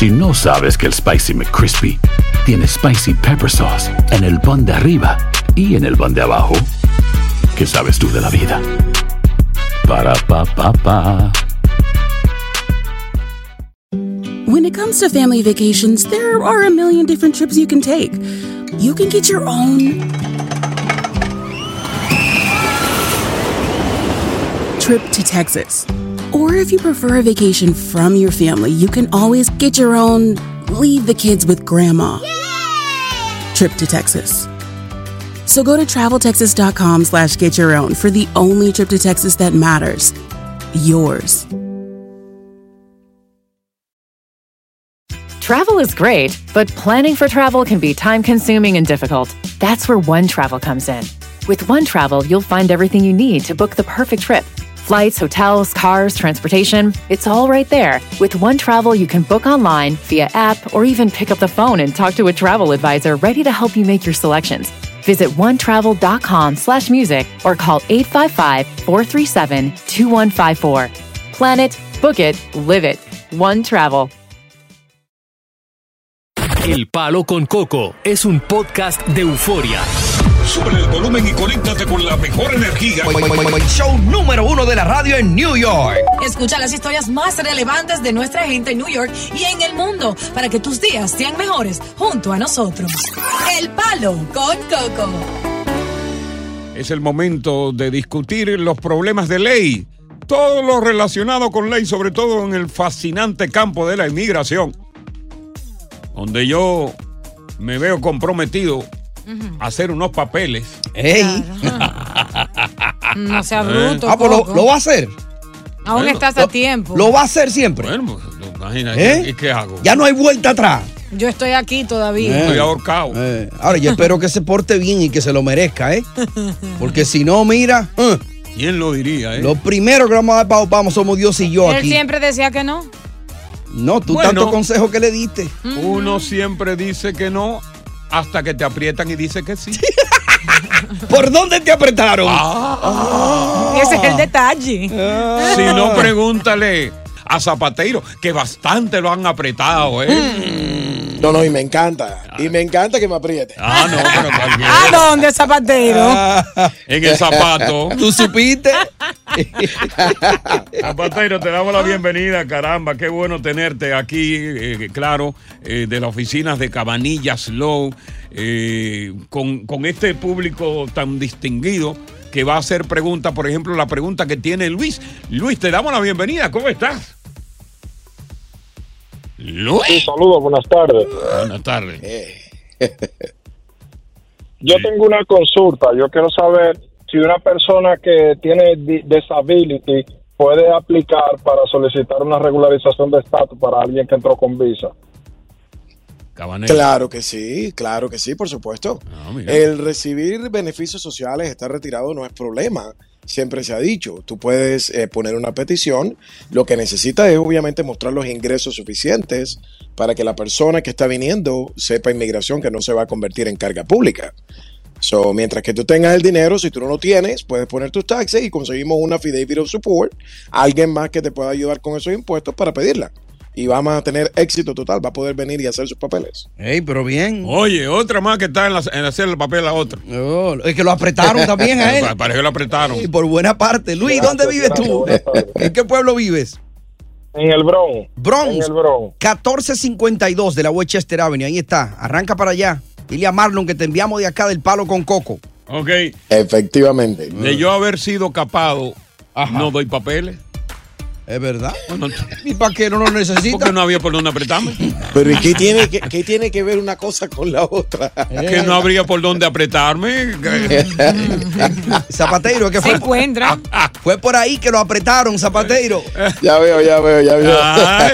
Si no sabes que el Spicy McCrispy tiene Spicy Pepper Sauce en el pan de arriba y en el pan de abajo, ¿qué sabes tú de la vida? Para, pa, pa, pa. When it comes to family vacations, there are a million different trips you can take. You can get your own trip to Texas. Or if you prefer a vacation from your family, you can always get your own leave the kids with grandma trip to Texas. So go to traveltexas.com slash get your own for the only trip to Texas that matters. Yours. Travel is great, but planning for travel can be time consuming and difficult. That's where One Travel comes in. With One Travel, you'll find everything you need to book the perfect trip flights, hotels, cars, transportation. It's all right there. With One Travel, you can book online, via app, or even pick up the phone and talk to a travel advisor ready to help you make your selections. Visit onetravel.com slash music or call 855-437-2154. Plan it, book it, live it. One Travel. El Palo con Coco es un podcast de euforia. Sube el volumen y conéctate con la mejor energía. Show número uno de la radio en New York. Escucha las historias más relevantes de nuestra gente en New York y en el mundo para que tus días sean mejores junto a nosotros. El Palo con Coco. Es el momento de discutir los problemas de ley. Todo lo relacionado con ley, sobre todo en el fascinante campo de la inmigración. Donde yo me veo comprometido a hacer unos papeles. ¡Ey! No sea bruto. Ah, pues lo, va a hacer. Aún Bueno, estás a tiempo. Lo va a hacer siempre. Bueno, pues, imagínate, ¿Eh? ¿y qué hago? Ya no hay vuelta atrás. Yo estoy aquí todavía. Estoy ahorcado. Eh, ahora, yo espero que se porte bien y que se lo merezca, ¿eh? Porque si no, mira, eh, ¿Quién lo diría, eh? lo primero que vamos a dar para vamos somos Dios y yo Él aquí. siempre decía que no. No, tú Bueno. tanto consejo que le diste. Uno siempre dice que no hasta que te aprietan y dice que sí. ¿Por dónde te apretaron? Ese es el detalle. Si no, pregúntale a Zapateiro, que bastante lo han apretado, ¿eh? No, no, y me encanta. Y me encanta que me apriete. Ah, no, pero cualquiera. ¿A dónde, zapatero? En el zapato. ¿Tú supiste? Zapateiro, te damos la bienvenida, caramba, qué bueno tenerte aquí, eh, claro, eh, de las oficinas de Cabanillas Low, eh, con, con este público tan distinguido que va a hacer preguntas, por ejemplo, la pregunta que tiene Luis. Luis, te damos la bienvenida, ¿cómo estás? Luis. saludos, buenas tardes. Buenas tardes. Yo tengo una consulta. Yo quiero saber si una persona que tiene di- disability puede aplicar para solicitar una regularización de estatus para alguien que entró con visa. Cabanero. Claro que sí, claro que sí, por supuesto. Ah. El recibir beneficios sociales, estar retirado no es problema. Siempre se ha dicho, tú puedes eh, poner una petición. Lo que necesitas es obviamente mostrar los ingresos suficientes para que la persona que está viniendo sepa inmigración que no se va a convertir en carga pública. So, mientras que tú tengas el dinero, si tú no lo tienes, puedes poner tus taxes y conseguimos una affidavit of support, alguien más que te pueda ayudar con esos impuestos para pedirla. Y vamos a tener éxito total, va a poder venir y hacer sus papeles. Ey, pero bien. Oye, otra más que está en, la- en hacer el papel a otra. Oh, es que lo apretaron también a él. Parece que lo apretaron. Y por buena parte. Luis, ¿dónde vives tú? ¿En qué pueblo vives? En el Bronx. Bronx. En el Bronx. 1452 de la Westchester Avenue. Ahí está. Arranca para allá. Dile a Marlon que te enviamos de acá del palo con coco. Ok. Efectivamente. De yo haber sido capado, no doy papeles. Es verdad. ¿Y para qué no lo necesita? Porque no había por dónde apretarme. Pero ¿y qué tiene que, qué tiene que ver una cosa con la otra? Que no habría por dónde apretarme. Zapateiro, es que Se fue, encuentra. fue por ahí que lo apretaron, Zapateiro. Ya veo, ya veo, ya veo. Ah,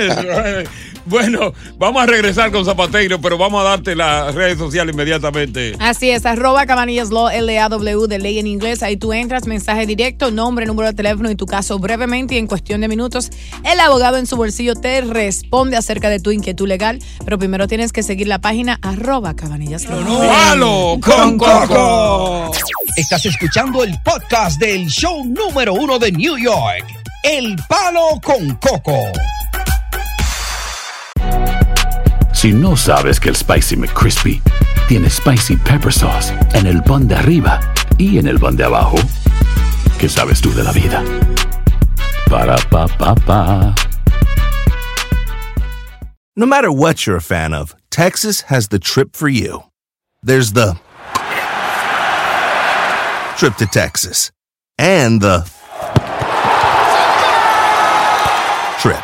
bueno, vamos a regresar con Zapateiro, pero vamos a darte las redes sociales inmediatamente. Así es, arroba Cabanillas Law, L-A-W de ley en inglés. Ahí tú entras, mensaje directo, nombre, número de teléfono y tu caso brevemente y en cuestión de minutos el abogado en su bolsillo te responde acerca de tu inquietud legal. Pero primero tienes que seguir la página arroba Cabanillas Law. ¡Palo con Coco! Estás escuchando el podcast del show número uno de New York. El palo con coco. Si no sabes que el Spicy McCrispy tiene Spicy Pepper Sauce en el pan de arriba y en el pan de abajo, ¿qué sabes tú de la vida? Para, pa, pa, pa. No matter what you're a fan of, Texas has the trip for you. There's the trip to Texas and the trip.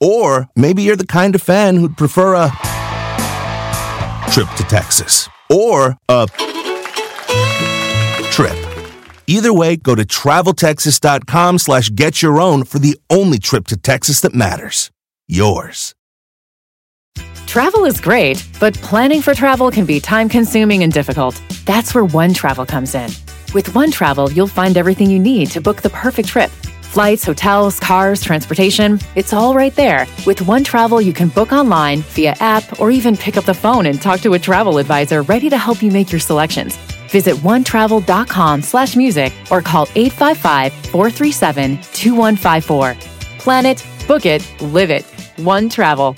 Or maybe you're the kind of fan who'd prefer a trip to Texas or a trip. Either way, go to traveltexas.com slash get your own for the only trip to Texas that matters. Yours. Travel is great, but planning for travel can be time consuming and difficult. That's where One Travel comes in. With One Travel, you'll find everything you need to book the perfect trip. Flights, hotels, cars, transportation, it's all right there. With One Travel, you can book online, via app, or even pick up the phone and talk to a travel advisor ready to help you make your selections. Visit onetravel.com slash music or call 855-437-2154. Plan it, book it, live it. One Travel.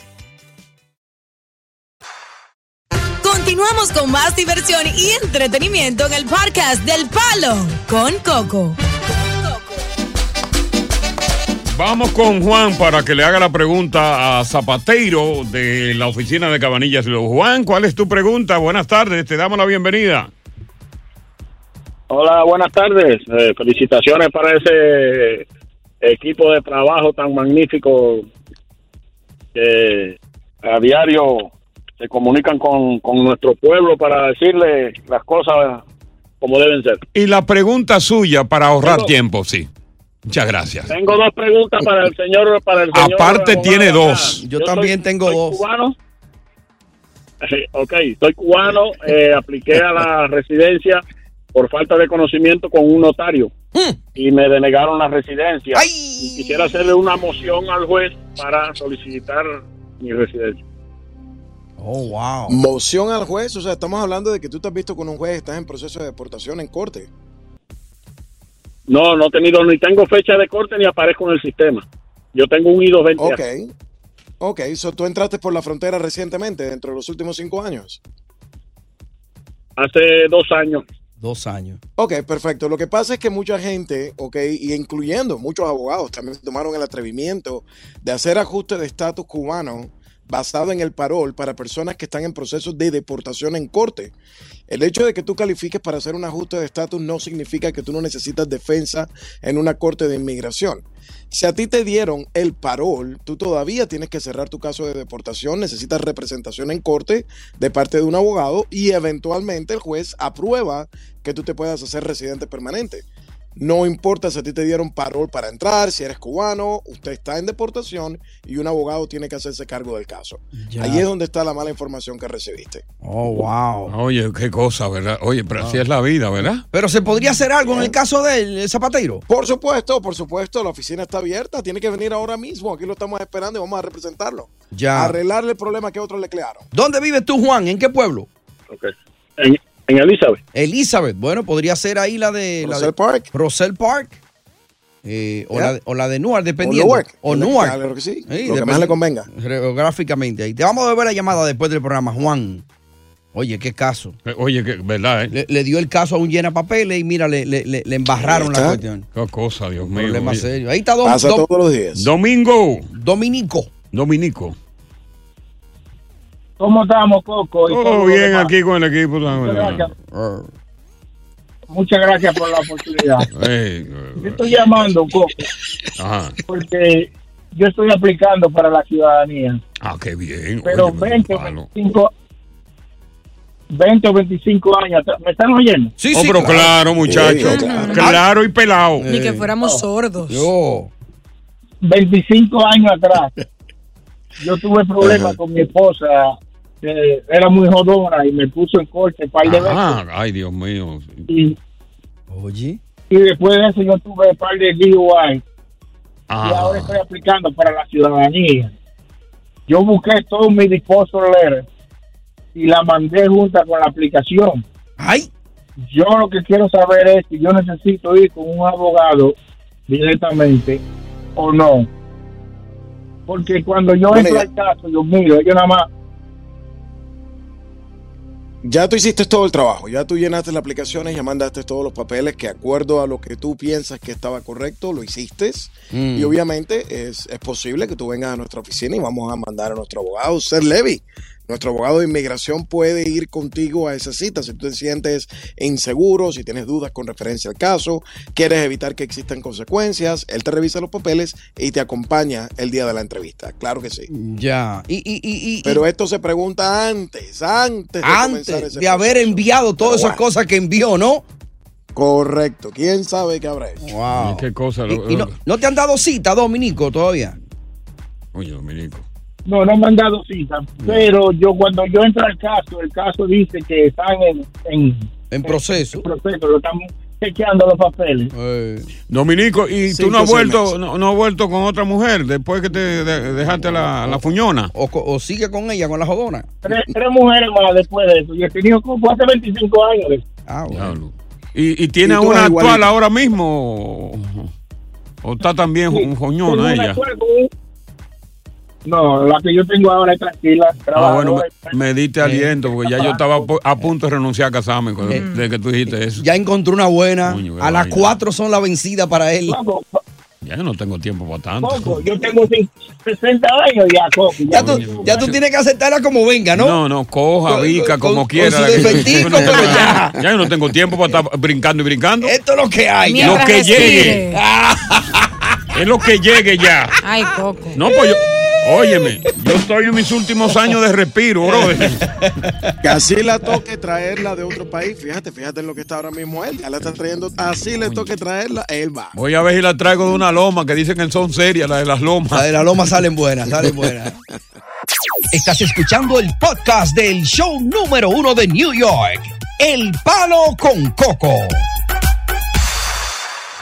Continuamos con más diversión y entretenimiento en el podcast del Palo con Coco. Vamos con Juan para que le haga la pregunta a Zapateiro de la oficina de Cabanillas. Juan, ¿cuál es tu pregunta? Buenas tardes, te damos la bienvenida. Hola, buenas tardes. Eh, felicitaciones para ese equipo de trabajo tan magnífico que a diario se comunican con, con nuestro pueblo para decirle las cosas como deben ser. Y la pregunta suya para ahorrar tiempo, sí. Muchas gracias. Tengo dos preguntas para el señor. Para el señor Aparte abogado tiene dos. Yo también tengo soy dos. Cubano. Ok, soy cubano, eh, apliqué a la residencia por falta de conocimiento con un notario y me denegaron la residencia. Y quisiera hacerle una moción al juez para solicitar mi residencia. Oh, wow. Moción al juez, o sea, estamos hablando de que tú te has visto con un juez, estás en proceso de deportación en corte. No, no he tenido ni tengo fecha de corte ni aparezco en el sistema. Yo tengo un I-220. Ok. Ok, so tú entraste por la frontera recientemente, dentro de los últimos cinco años. Hace dos años. Dos años. Ok, perfecto. Lo que pasa es que mucha gente, ok, y incluyendo muchos abogados, también tomaron el atrevimiento de hacer ajuste de estatus cubano basado en el parol para personas que están en proceso de deportación en corte. El hecho de que tú califiques para hacer un ajuste de estatus no significa que tú no necesitas defensa en una corte de inmigración. Si a ti te dieron el parol, tú todavía tienes que cerrar tu caso de deportación, necesitas representación en corte de parte de un abogado y eventualmente el juez aprueba que tú te puedas hacer residente permanente. No importa si a ti te dieron parol para entrar, si eres cubano, usted está en deportación y un abogado tiene que hacerse cargo del caso. Ya. Ahí es donde está la mala información que recibiste. Oh, wow. Oye, qué cosa, ¿verdad? Oye, pero así es la vida, ¿verdad? Pero se podría hacer algo en el caso del zapateiro. Por supuesto, por supuesto, la oficina está abierta, tiene que venir ahora mismo, aquí lo estamos esperando y vamos a representarlo. Ya. Arreglarle el problema que otros le crearon. ¿Dónde vives tú, Juan? ¿En qué pueblo? En, en Elizabeth. Elizabeth. Bueno, podría ser ahí la de. la de Park. Roselle Park. Eh, o, la de, o la de Newark, dependiendo. Newark. O Claro Newark. que sí. Lo que más le convenga. Geográficamente. ahí. Te vamos a devolver la llamada después del programa, Juan. Oye, qué caso. Eh, Oye, que, ¿verdad? Eh? Le, le dio el caso a un llena papeles y mira, le, le- le- le embarraron la cuestión. Qué cosa, Dios mío. Problema oye. serio. Ahí está Dom- Pasa Dom- todos los días. Domingo. Dominico. Dominico. ¿Cómo estamos, Coco? Y todo bien aquí con el equipo. Muchas gracias, Ah. muchas gracias por la oportunidad. Yo estoy llamando, Coco, ajá. porque yo estoy aplicando para la ciudadanía, Ah, qué bien. pero Oye, 20 o palo. 25, 20 o 25 años atrás. ¿Me están oyendo? Sí, oh, sí, pero claro, muchacho. Sí, claro. Claro y pelado. Ni que fuéramos sordos. Yo. 25 años atrás, yo tuve problemas con mi esposa, que era muy jodona y me puso en corte un par de veces. Ajá. Ay, Dios mío. Y, Oye. y después de eso yo tuve un par de DUI. y ahora Ah, estoy aplicando para la ciudadanía. Yo busqué todo mi disposal letter y la mandé junta con la aplicación. Ay. Yo lo que quiero saber es si yo necesito ir con un abogado directamente o no. Porque cuando yo Bueno, entro ya- al caso, yo miro, ellos nada más Ya tú hiciste todo el trabajo, ya tú llenaste las aplicaciones, ya mandaste todos los papeles que acuerdo a lo que tú piensas que estaba correcto, lo hiciste. Mm. Y obviamente es, es posible que tú vengas a nuestra oficina y vamos a mandar a nuestro abogado, Ser Levy. Nuestro abogado de inmigración puede ir contigo a esa cita si tú te sientes inseguro, si tienes dudas con referencia al caso, quieres evitar que existan consecuencias, él te revisa los papeles y te acompaña el día de la entrevista. Claro que sí. Ya. Y, y, y, y- Pero esto se pregunta antes, antes de comenzar antes ese de haber proceso. enviado todas Pero esas cosas que envió, ¿no? Correcto. ¿Quién sabe qué habrá hecho? Wow. ¿Qué cosa? Y, y no, ¿no te han dado cita, Dominico, todavía? Oye, Dominico. No, no me han dado cita, pero yo cuando yo entro al caso, el caso dice que están en, en, En proceso. proceso, lo están chequeando los papeles. Eh, Dominico, ¿y tú no has vuelto no, no has vuelto con otra mujer después que te de- dejaste la, la fuñona? O, o sigue con ella, con la jodona. Tres, tres mujeres más después de eso. Y he tenido como hace 25 años. Ah, bueno. ¿Y, y tiene Y una actual ahora mismo? ¿O, o está también un Tengo joñona ella? con un- No, la que yo tengo ahora es tranquila. Ah, bueno, me, me diste aliento porque ya yo estaba a punto de renunciar a casarme con- Eh. de que tú dijiste eso. Ya encontró una buena. Coño, a las cuatro son la vencida para él. Ya yo no tengo tiempo para tanto. Coco, yo tengo cin- 60 años ya, Coco. Ya tú, ya tú tienes que aceptarla como venga, ¿no? No, no, coja, vica, con- como con quiera. defectico, pero ya. Ya yo no tengo tiempo para estar brincando y brincando. Esto es lo que hay. ya. Lo Mientras que respire. llegue. Es lo que llegue ya. Ay, Coco. No, pues yo. Óyeme, yo estoy en mis últimos años de respiro, brother. Que así la toque traerla de otro país. Fíjate, fíjate en lo que está ahora mismo él. Ya la está trayendo. Así le toque traerla, él va. Voy a ver si la traigo de una loma que dicen que son serias, la de las La lomas. de la loma salen buenas, salen buenas. Estás escuchando el podcast del show número uno de New York, El Palo con Coco.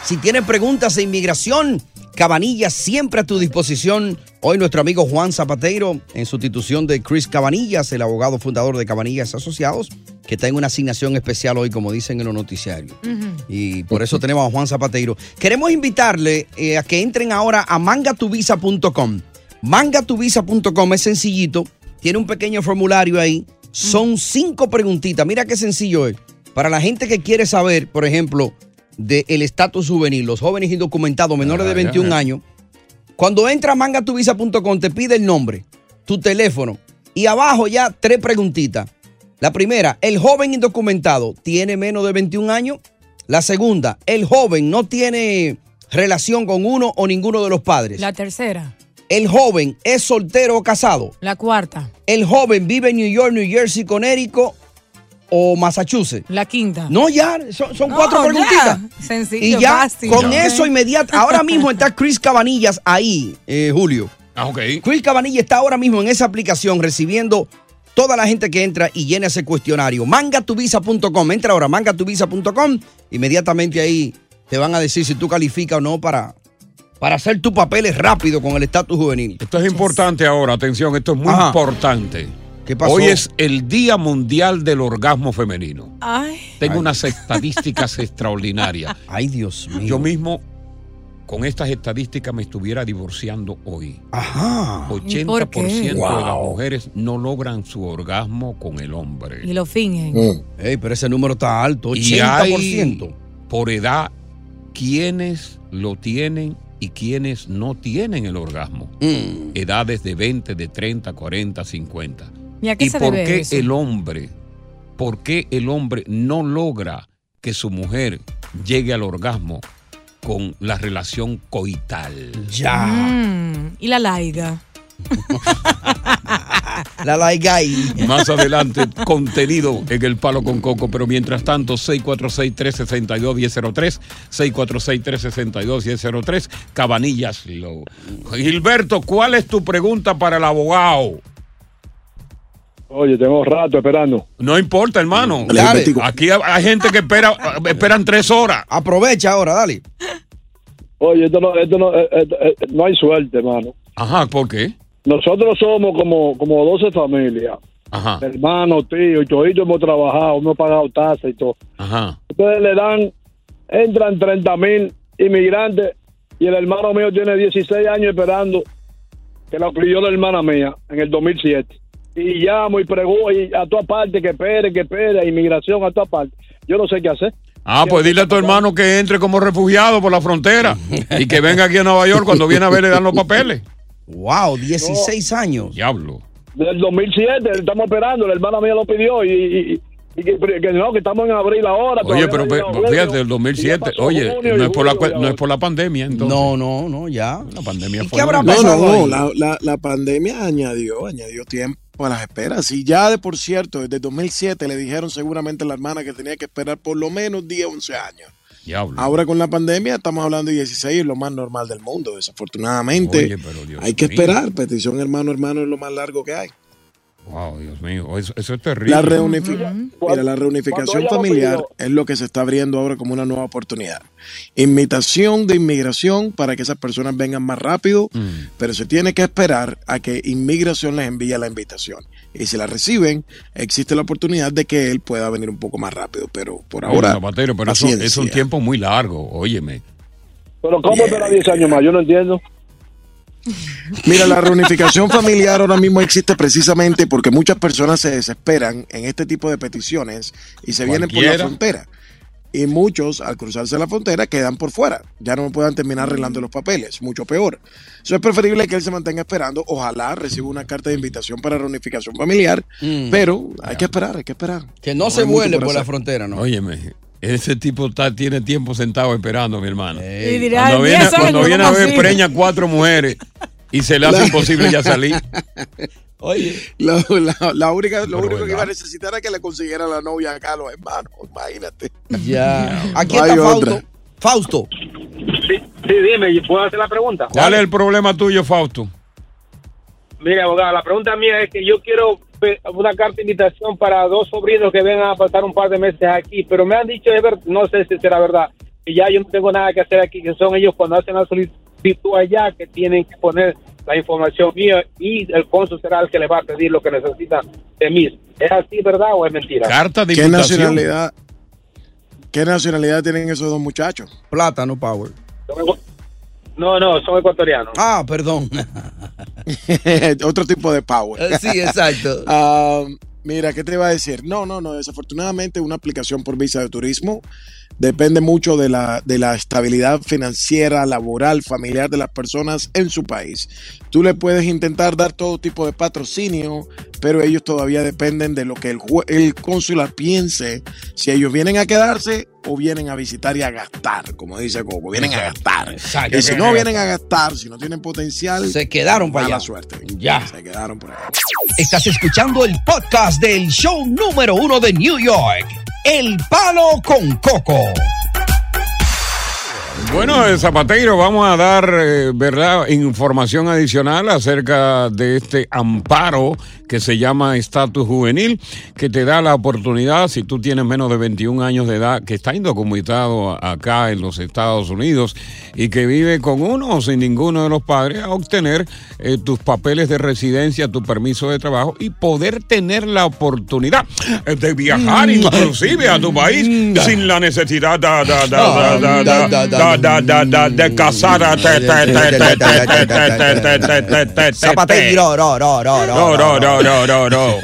Si tienes preguntas de inmigración, Cabanillas siempre a tu disposición. Hoy nuestro amigo Juan Zapateiro, en sustitución de Chris Cabanillas, el abogado fundador de Cabanillas Asociados, que está en una asignación especial hoy, como dicen en los noticiarios. Y por eso tenemos a Juan Zapateiro. Queremos invitarle eh, a que entren ahora a mangatuvisa.com. Mangatuvisa.com es sencillito, tiene un pequeño formulario ahí. Son cinco preguntitas. Mira qué sencillo es. Para la gente que quiere saber, por ejemplo, del estatus juvenil, los jóvenes indocumentados menores de Ah, 21 ya. años, cuando entra a mangatuvisa.com te pide el nombre, tu teléfono y abajo ya tres preguntitas. La primera, ¿el joven indocumentado tiene menos de 21 años? La segunda, ¿el joven no tiene relación con uno o ninguno de los padres? La tercera. ¿El joven es soltero o casado? La cuarta. ¿El joven vive en New York, New Jersey, Connecticut o Massachusetts? La quinta. No, ya, son, son No, cuatro ya. preguntitas. Sencillo, Y ya, fácil. con eso inmediato. Ahora mismo está Chris Cabanillas ahí, eh, Julio. Ah, ok. Chris Cabanilla está ahora mismo en esa aplicación recibiendo toda la gente que entra y llena ese cuestionario. Mangatuvisa.com. Entra ahora, mangatuvisa.com. Inmediatamente ahí te van a decir si tú calificas o no para, para hacer tus papeles rápido con el estatus juvenil. Esto es importante ahora, atención, esto es muy Ajá. importante. ¿Qué pasó? Hoy es el Día Mundial del Orgasmo Femenino. Ay. Tengo Ay. unas estadísticas extraordinarias. Ay, Dios mío. Yo mismo, con estas estadísticas, me estuviera divorciando hoy. Ajá. 80% de las mujeres no logran su orgasmo con el hombre. Y lo fingen. Ey, pero ese número está alto, Y 80%. hay, por edad, quienes lo tienen y quienes no tienen el orgasmo. Mm. Edades de 20, de 30, 40, 50. ¿Y a qué se por debe qué eso? el hombre, por qué el hombre no logra que su mujer llegue al orgasmo con la relación coital? Ya. Mm, y la laiga. La laiga ahí. Más adelante, contenido en el palo con coco, pero mientras tanto, 646-362-1003, 646-362-1003, Cabanillas Low. Gilberto, ¿cuál es tu pregunta para el abogado? Oye, tengo rato esperando. No importa, hermano. Dale. Aquí hay- gente que espera, esperan tres horas. Aprovecha ahora, dale. Oye, esto no, esto no, eh, eh, eh, no hay suerte, hermano. Ajá, ¿por qué? Nosotros somos como, como 12 familias. Ajá, Hermanos, tíos, y toditos hemos trabajado, hemos pagado tasas y todo. ajá. Ustedes le dan, entran 30 mil inmigrantes y el hermano mío tiene 16 años esperando que la crió la hermana mía en el 2007. Y llamo y pregunto y a toda parte que espere, que espere, inmigración a toda parte. Yo no sé qué hacer. Ah, pues dile a tu hermano que entre como refugiado por la frontera y que venga aquí a Nueva York cuando viene a ver le dan los papeles. Wow, 16 años. Diablo. Del 2007, estamos esperando, la hermana mía lo pidió y, y- y que, que no, que estamos en abril ahora. Oye, pero no fíjate, el 2007, oye, junio no es por la no es por la pandemia, entonces. No, no, no, ya. La pandemia ¿Y fue qué habrá No, pasado no, la, la- la pandemia añadió, añadió tiempo a las esperas. Y ya de por cierto, desde 2007 le dijeron seguramente a la hermana que tenía que esperar por lo menos 10, 11 años. Diablo. Ahora con la pandemia estamos hablando de 16, es lo más normal del mundo, desafortunadamente. Oye, hay que mío. esperar, petición hermano hermano es lo más largo que hay. Wow, Dios mío, eso, eso es terrible. La, reunifi- Mira, la reunificación familiar es lo que se está abriendo ahora como una nueva oportunidad. Invitación de inmigración para que esas personas vengan más rápido, Mm. pero se tiene que esperar a que inmigración les envíe la invitación. Y si la reciben, existe la oportunidad de que él pueda venir un poco más rápido, pero por ahora Zapatero, pero eso paciencia. es un tiempo muy largo, óyeme. Pero ¿cómo espera 10 años más? Yo no entiendo. Mira, la reunificación familiar ahora mismo existe precisamente porque muchas personas se desesperan en este tipo de peticiones y se vienen por la frontera. Y muchos, al cruzarse la frontera, quedan por fuera. Ya no puedan terminar arreglando los papeles, mucho peor. Eso es preferible que él se mantenga esperando. Ojalá reciba una carta de invitación para reunificación familiar, Mm. pero hay que esperar, hay que esperar. Que no se vuele por la frontera, ¿no? Óyeme, ese tipo está, tiene tiempo sentado esperando, mi hermano. Y dirá, Cuando viene, 10 años, cuando viene a ¿cómo ver, así? preña cuatro mujeres y se le hace imposible ya salir. Oye, La, la- la única, lo único que iba a necesitar era que le consiguiera la novia acá a los hermanos, imagínate. ya. Aquí No hay está otra. Fausto. Fausto. Sí, sí, dime, ¿puedo hacer la pregunta? ¿Cuál es el problema tuyo, Fausto? Mire, abogado, la pregunta mía es que yo quiero una carta de invitación para dos sobrinos que vengan a pasar un par de meses aquí, pero me han dicho, es ver- no sé si será verdad, que ya yo no tengo nada que hacer aquí, que son ellos cuando hacen la solicitud allá que tienen que poner la información mía y el cónsul será el que les va a pedir lo que necesitan de mí. ¿Es así, verdad o es mentira? Carta de ¿Qué invitación. nacionalidad, ¿Qué nacionalidad tienen esos dos muchachos? Plátano Power. No, no, son ecuatorianos. Ah, perdón. Otro tipo de power. Eh, sí, exacto. Ah, mira, ¿qué te iba a decir? No, no, no. Desafortunadamente, una aplicación por visa de turismo depende mucho de la, de la estabilidad financiera, laboral, familiar de las personas en su país. Tú le puedes intentar dar todo tipo de patrocinio, pero ellos todavía dependen de lo que el, el cónsular piense, si ellos vienen a quedarse o vienen a visitar y a gastar, como dice Coco, vienen a gastar. Exacto. Y si no vienen a gastar, si no tienen potencial, Se quedaron para mala allá. suerte. Ya. Se quedaron por ahí. Estás escuchando el podcast del show número uno de New York. El Palo con Coco. Bueno, eh, Zapatero, vamos a dar, eh, ¿verdad?, información adicional acerca de este amparo que se llama estatus juvenil, que te da la oportunidad, si tú tienes menos de 21 años de edad, que está indocumentado acá en los Estados Unidos y que vive con uno o sin ninguno de los padres, a obtener eh, tus papeles de residencia, tu permiso de trabajo y poder tener la oportunidad de viajar inclusive a tu país sin la necesidad da, da, da, da, de casar a te, te, te, te, te, te, te, te, te, te, te, te, Zapatero, no, no, no, No, no, no, no, no, no.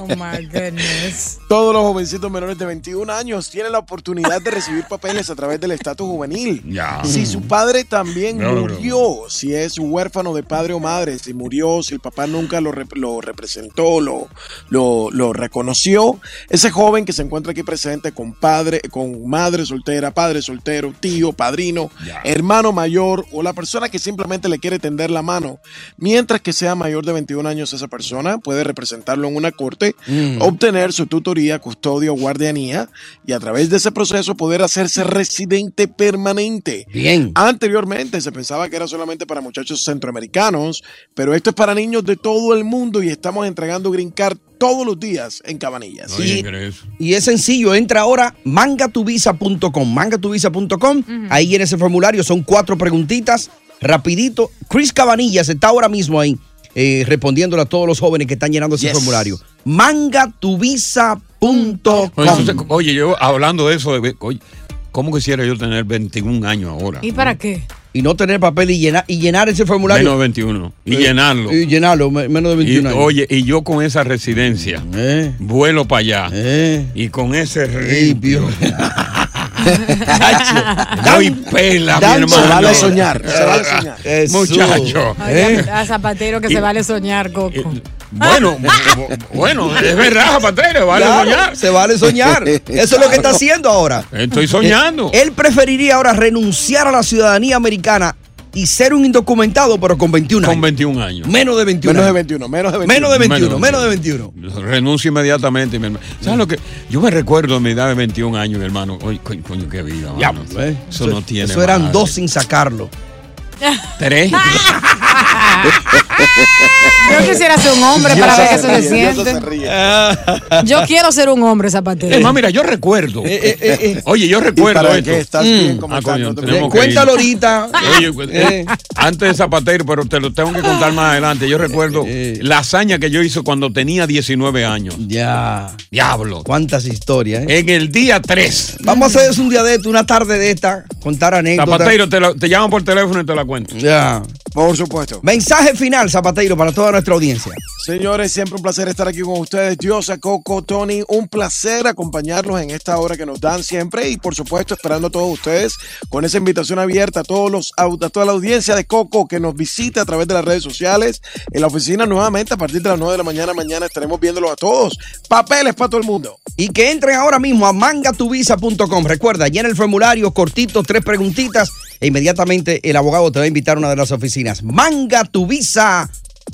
Oh my goodness. Todos los jovencitos menores de 21 años tienen la oportunidad de recibir papeles a través del estatus juvenil. Ya. Si su padre también No, no, no. murió, si es huérfano de padre o madre, si murió, si el papá nunca lo, rep- lo representó, lo, lo, lo reconoció, ese joven que se encuentra aquí presente con padre, con madre soltera, padre soltero, tío, padrino, Hermano mayor o la persona que simplemente le quiere tender la mano, mientras que sea mayor de 21 años esa persona, puede representarlo en una corte, obtener su tutoría, custodia o guardianía y a través de ese proceso poder hacerse residente permanente. Bien. Anteriormente se pensaba que era solamente para muchachos centroamericanos, pero esto es para niños de todo el mundo y estamos entregando Green Card todos los días en Cabanillas. Oye, Y- ¿crees? Y es sencillo, entra ahora mangatuvisa.com, mangatuvisa.com, ahí en ese formulario son cuatro preguntitas, rapidito. Chris Cabanillas está ahora mismo ahí eh, respondiéndole a todos los jóvenes que están llenando ese Yes. formulario. Mangatuvisa.com. Oye, oye, yo hablando de eso, de, oye, ¿Cómo quisiera yo tener 21 años ahora? ¿Y para qué? Y no tener papel y llenar, y llenar ese formulario. Menos de 21. Y Eh, llenarlo. Y llenarlo, me- menos de Y, 21 años. oye, y yo con esa residencia, Eh. vuelo para allá. Y con ese ripio. Doy pela, mi Dan- hermano. se vale soñar, se vale soñar. Muchacho. Ay, a Zapatero que Y- se vale soñar, Coco. Bueno, bu- bueno, es verdad, Zapatero, vale Claro, soñar. Se vale soñar. Eso es lo que está haciendo ahora. Estoy soñando. Eh, Él preferiría ahora renunciar a la ciudadanía americana y ser un indocumentado, pero con 21 Con años. 21 años. Menos de 21. Menos de años. 21, menos de 21. Menos de 21, Menos menos de de 21. Renuncio inmediatamente, mi hermano. ¿Sabes lo que? Yo me recuerdo de mi edad de 21 años, mi hermano. Oye, coño, coño, qué vida, Ya, mano. ¿ves? Eso no tiene Eso eran madre. dos sin sacarlo. Tres. Yo quisiera ser un hombre para ver qué se siente. ríe. Yo quiero ser un hombre, Zapatero. Es más, mira, yo recuerdo. Oye, yo recuerdo para esto. Estás bien como Ah, coño, Cuéntalo ahorita. Oye, pues, eh, antes de Zapatero, pero te lo tengo que contar más adelante. Yo recuerdo la hazaña que yo hice cuando tenía 19 años. Ya. Diablo. Cuántas historias, ¿eh? En el día 3. Vamos a hacer eso un día de esto, una tarde de esta, contar anécdotas. Zapatero, te, la- te llaman por teléfono y te la cuento. Ya. Por supuesto. Mensaje final, Zapateiro, para toda nuestra audiencia. Señores, siempre un placer estar aquí con ustedes. Diosa, Coco, Tony, un placer acompañarlos en esta hora que nos dan siempre y por supuesto esperando a todos ustedes con esa invitación abierta a todos los a toda la audiencia de Coco que nos visite a través de las redes sociales en la oficina nuevamente a partir de las 9 de la mañana. Mañana estaremos viéndolos a todos. Papeles para todo el mundo. Y que entren ahora mismo a mangatuvisa.com. Recuerda, llena el formulario cortito, tres preguntitas e inmediatamente el abogado te va a invitar a una de las oficinas.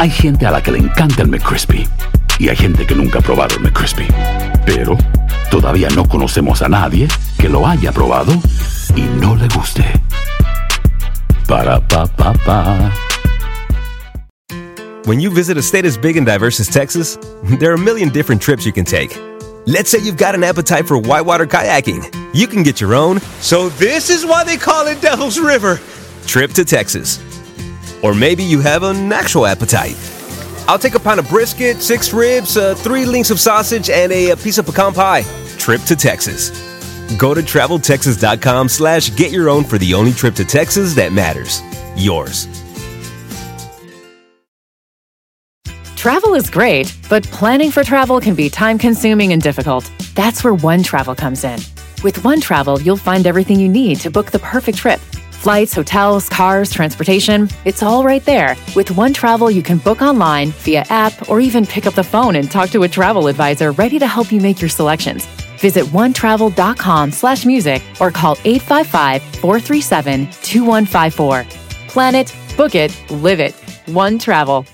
Hay gente a la que le encanta el McCrispy y hay gente que nunca ha probado el McCrispy. Pero todavía no conocemos a nadie que lo haya probado y no le guste. Para pa pa pa. When you visit a state as big and diverse as Texas, there are a million different trips you can take. Let's say you've got an appetite for whitewater kayaking. You can get your own, so this is why they call it Devil's River, trip to Texas. Or maybe you have an actual appetite. I'll take a pound of brisket, six ribs, uh, three links of sausage, and a, a piece of pecan pie. Trip to Texas. Go to traveltexas.com slash get your own for the only trip to Texas that matters. Yours. Travel is great, but planning for travel can be time consuming and difficult. That's where One Travel comes in. With One Travel, you'll find everything you need to book the perfect trip. Flights, hotels, cars, transportation, it's all right there. With One Travel, you can book online, via app, or even pick up the phone and talk to a travel advisor ready to help you make your selections. Visit onetravel.com slash music or call 855-437-2154. Plan it, book it, live it. One Travel.